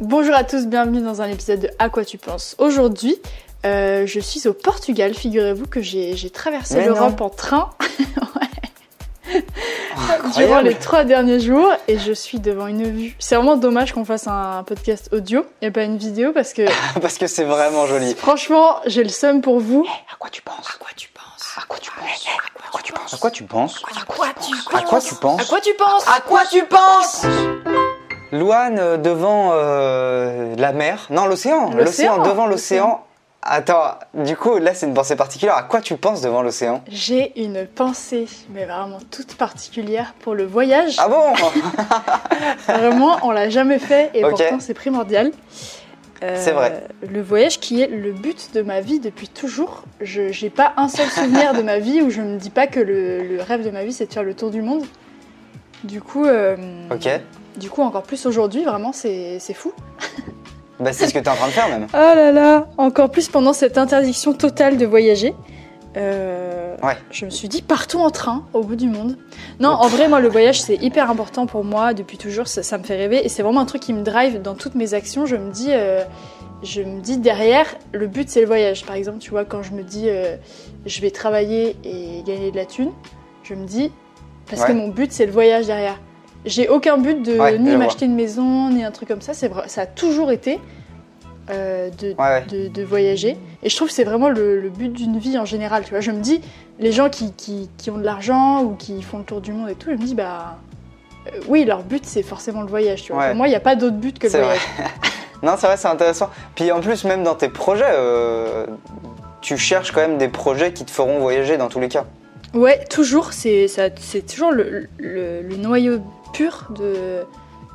Bonjour à tous, bienvenue dans un épisode de À quoi tu penses. Aujourd'hui, euh, je suis au Portugal. Figurez-vous que j'ai j'ai traversé Mais l'Europe non. en train ouais. durant les trois derniers jours et je suis devant une vue. C'est vraiment dommage qu'on fasse un podcast audio et pas une vidéo parce que Parce que c'est vraiment joli. franchement, j'ai le seum pour vous. À quoi tu penses À quoi tu penses À quoi tu penses À quoi tu penses À quoi tu penses À quoi tu À quoi tu penses À quoi tu penses À quoi tu penses Louane euh, devant euh, la mer. Non, l'océan. L'océan, devant l'océan. Attends, du coup, là, c'est une pensée particulière. À quoi tu penses devant l'océan? J'ai une pensée, mais vraiment toute particulière pour le voyage. Ah bon? Vraiment, on l'a jamais fait et pourtant c'est primordial. Euh, C'est vrai. Le voyage qui est le but de ma vie depuis toujours. Je j'ai pas un seul souvenir de ma vie où je me dis pas que le, le rêve de ma vie c'est de faire le tour du monde. Du coup, euh, Ok. Du coup encore plus aujourd'hui, vraiment c'est fou. Bah, c'est ce que t'es en train de faire même. Oh là là, encore plus pendant cette interdiction totale de voyager. Euh, Ouais. Je me suis dit partons en train au bout du monde. Non, en vrai, moi le voyage c'est hyper important pour moi depuis toujours. Ça, ça me fait rêver et c'est vraiment un truc qui me drive dans toutes mes actions. Je me dis, euh, je me dis derrière le but c'est le voyage. Par exemple, tu vois quand je me dis euh, je vais travailler et gagner de la thune, je me dis parce que mon but c'est le voyage derrière. J'ai aucun but de Ouais, ni m'acheter une maison ni un truc comme ça. C'est vrai, ça a toujours été euh, de, Ouais, de, de voyager. Et je trouve que c'est vraiment le, le but d'une vie en général. Tu vois, je me dis, les gens qui, qui, qui ont de l'argent ou qui font le tour du monde et tout, je me dis, bah euh, oui, leur but c'est forcément le voyage. Tu vois. Pour moi, il n'y a pas d'autre but que le C'est vrai. voyage. Non, c'est vrai, c'est intéressant. Puis en plus, même dans tes projets, euh, tu cherches quand même des projets qui te feront voyager dans tous les cas. Ouais, toujours, c'est ça- c'est toujours le, le- le noyau pur de,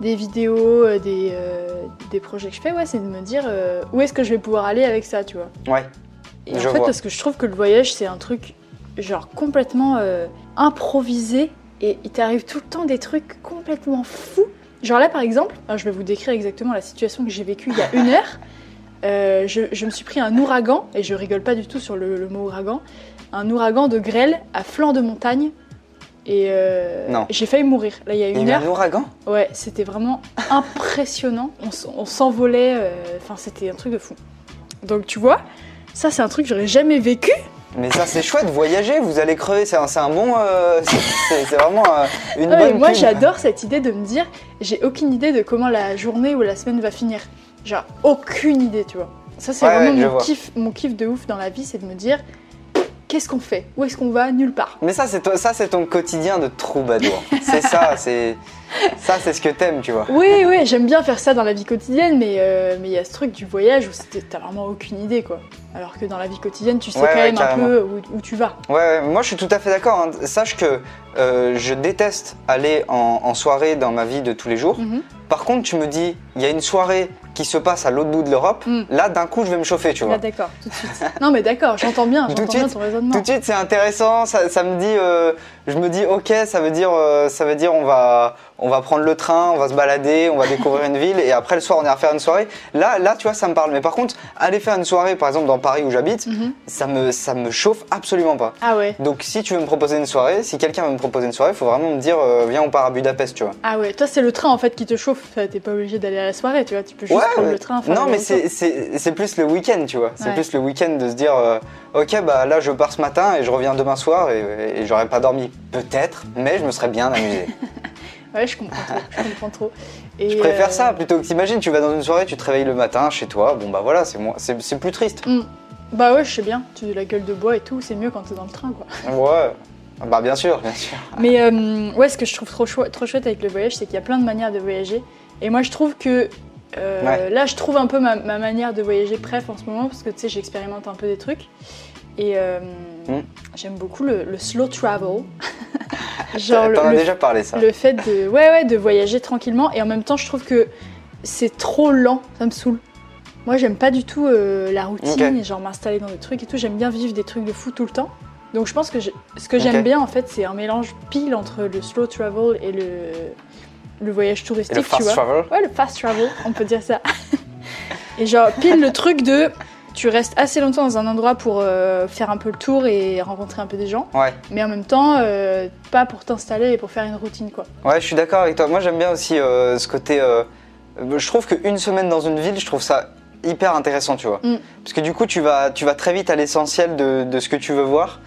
des vidéos, euh, des, euh, des projets que je fais. Ouais, c'est de me dire euh, où est-ce que je vais pouvoir aller avec ça, tu vois. Ouais. Et en fait, vois. parce que je trouve que le voyage, c'est un truc genre complètement euh, improvisé et il t'arrive tout le temps des trucs complètement fous. Genre là, par exemple, je vais vous décrire exactement la situation que j'ai vécue il y a une heure. Euh, je, je me suis pris un ouragan, et je rigole pas du tout sur le, le mot ouragan, un ouragan de grêle à flanc de montagne. Et euh, j'ai failli mourir. Là, il y a Il y une heure. un ouragan? Ouais, c'était vraiment impressionnant. On, s'envolait, euh, enfin c'était un truc de fou. Donc tu vois, ça c'est un truc que j'aurais jamais vécu. Mais ça, c'est chouette, voyager, vous allez crever, c'est un, bon. euh, c'est- vraiment une mais bonne moi j'adore cette idée de me dire, j'ai aucune idée de comment la journée ou la semaine va finir. Genre aucune idée, tu vois. Ça c'est Ouais, vraiment ouais, mon kiff, mon kiff de ouf dans la vie, c'est de me dire, qu'est-ce qu'on fait? Où est-ce qu'on va? Nulle part. Mais ça, c'est toi- ça, c'est ton quotidien de troubadour. c'est ça, c'est ça, c'est ce que t'aimes, tu vois. Oui, oui, j'aime bien faire ça dans la vie quotidienne, mais euh, mais il y a ce truc du voyage où t'as vraiment aucune idée, quoi. Alors que dans la vie quotidienne, tu sais Ouais, quand ouais, même un peu où, où tu vas. Ouais, moi, je suis tout à fait d'accord. hein. Sache que euh, je déteste aller en, en soirée dans ma vie de tous les jours. Mhm. Par contre, tu me dis, il y a une soirée qui se passe à l'autre bout de l'Europe. Mm. Là, d'un coup, je vais me chauffer, tu vois. Là, d'accord, tout de suite. Non, mais d'accord, j'entends bien, j'entends bien ton raisonnement. Tout de suite, c'est intéressant. Ça, ça me dit, euh, je me dis, ok, ça veut dire, euh, ça veut dire, on va, on va prendre le train, on va se balader, on va découvrir une ville, et après le soir, on ira faire une soirée. Là, là, tu vois, ça me parle. Mais par contre, aller faire une soirée, par exemple, dans Paris où j'habite, Mhm. ça me, ça me chauffe absolument pas. Ah ouais. Donc, si tu veux me proposer une soirée, si quelqu'un veut me proposer une soirée, il faut vraiment me dire, euh, viens, on part à Budapest, tu vois. Ah ouais, toi c'est le train en fait qui te chauffe, t'es pas obligé d'aller à la soirée, tu vois, tu peux juste prendre ouais. le train. non, mais c'est- plus le week-end, tu vois. C'est Ouais. plus le week-end de se dire, euh, ok, bah là, je pars ce matin et je reviens demain soir et, et j'aurais pas dormi. Peut-être, mais je me serais bien amusé. Ouais, je comprends trop, je comprends trop. Et, Je préfère euh, ça plutôt que t'imagines, tu vas dans une soirée, tu te réveilles le matin chez toi, bon bah voilà, c'est plus triste. hmm. Bah ouais, je sais bien, tu as la gueule de bois et tout, c'est mieux quand t'es dans le train quoi. Ouais, bah bien sûr, bien sûr. Mais euh, ouais, ce que je trouve trop, trop chouette avec le voyage, c'est qu'il y a plein de manières de voyager. Et moi je trouve que euh, Ouais. là, je trouve un peu ma, ma manière de voyager bref en ce moment, parce que tu sais, j'expérimente un peu des trucs. Et euh, Hmm. j'aime beaucoup le, le slow travel. Genre le- T'en as déjà parlé ça. Le fait de, ouais, ouais, de voyager tranquillement et en même temps, je trouve que c'est trop lent, ça me saoule. Moi, j'aime pas du tout euh, la routine et genre m'installer dans des trucs et tout. J'aime bien vivre des trucs de fou tout le temps. Donc, je pense que ce que j'aime bien en fait, c'est un mélange pile entre le slow travel et le, le voyage touristique, le tu fast vois. travel Ouais, le fast travel, on peut dire ça. et genre, pile le truc de. Tu restes assez longtemps dans un endroit pour euh, faire un peu le tour et rencontrer un peu des gens, Ouais. mais en même temps, euh, pas pour t'installer et pour faire une routine, quoi. Ouais, je suis d'accord avec toi. Moi, j'aime bien aussi euh, ce côté je trouve qu'une semaine dans une ville, je trouve ça hyper intéressant, tu vois. Mm. Parce que du coup, tu vas, tu vas très vite à l'essentiel de, de ce que tu veux voir.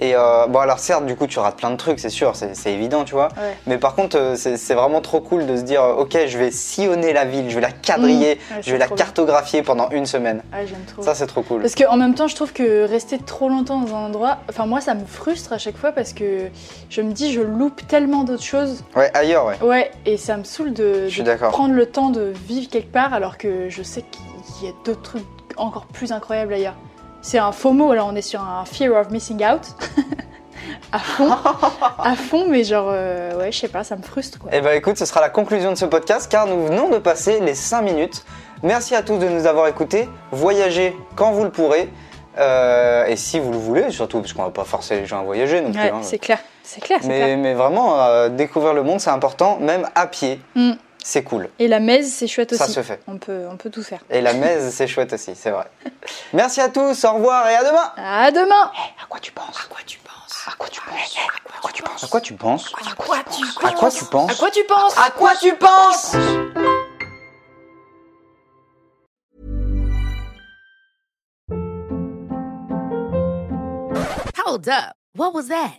Et euh, bon, alors certes, du coup, tu rates plein de trucs, c'est sûr, c'est évident, tu vois. Ouais. Mais par contre, euh, c'est vraiment trop cool de se dire, euh, ok, je vais sillonner la ville, je vais la quadriller, Mm. Ouais, je vais la bien. cartographier pendant une semaine. Ah, j'aime trop. Ça, c'est trop cool. Parce qu'en même temps, je trouve que rester trop longtemps dans un endroit, enfin moi, ça me frustre à chaque fois parce que je me dis, je loupe tellement d'autres choses. Ouais, ailleurs, ouais. Ouais, et ça me saoule de, prendre le temps de vivre quelque part alors que je sais qu'il y a d'autres trucs encore plus incroyables ailleurs. C'est un faux mot, là on est sur un fear of missing out. à fond, à fond, mais genre, euh, ouais, je sais pas, ça me frustre quoi. Eh ben écoute, ce sera la conclusion de ce podcast car nous venons de passer les 5 minutes. Merci à tous de nous avoir écoutés. Voyagez quand vous le pourrez. Euh, et si vous le voulez, surtout parce qu'on va pas forcer les gens à voyager non plus. Ouais, hein. c'est clair, c'est clair, c'est mais, clair. mais vraiment, euh, découvrir le monde, c'est important, même à pied. Mm. C'est cool. Et la messe, c'est chouette aussi. Ça se fait. On peut, on peut tout faire. Et la messe, c'est chouette aussi, c'est vrai. Merci à tous, au revoir et à demain. À demain À quoi tu penses? À quoi tu penses? À quoi tu penses? À quoi tu penses? À quoi tu penses? À quoi tu penses À quoi tu penses? À quoi tu penses? À quoi tu penses? Hold up. What was that?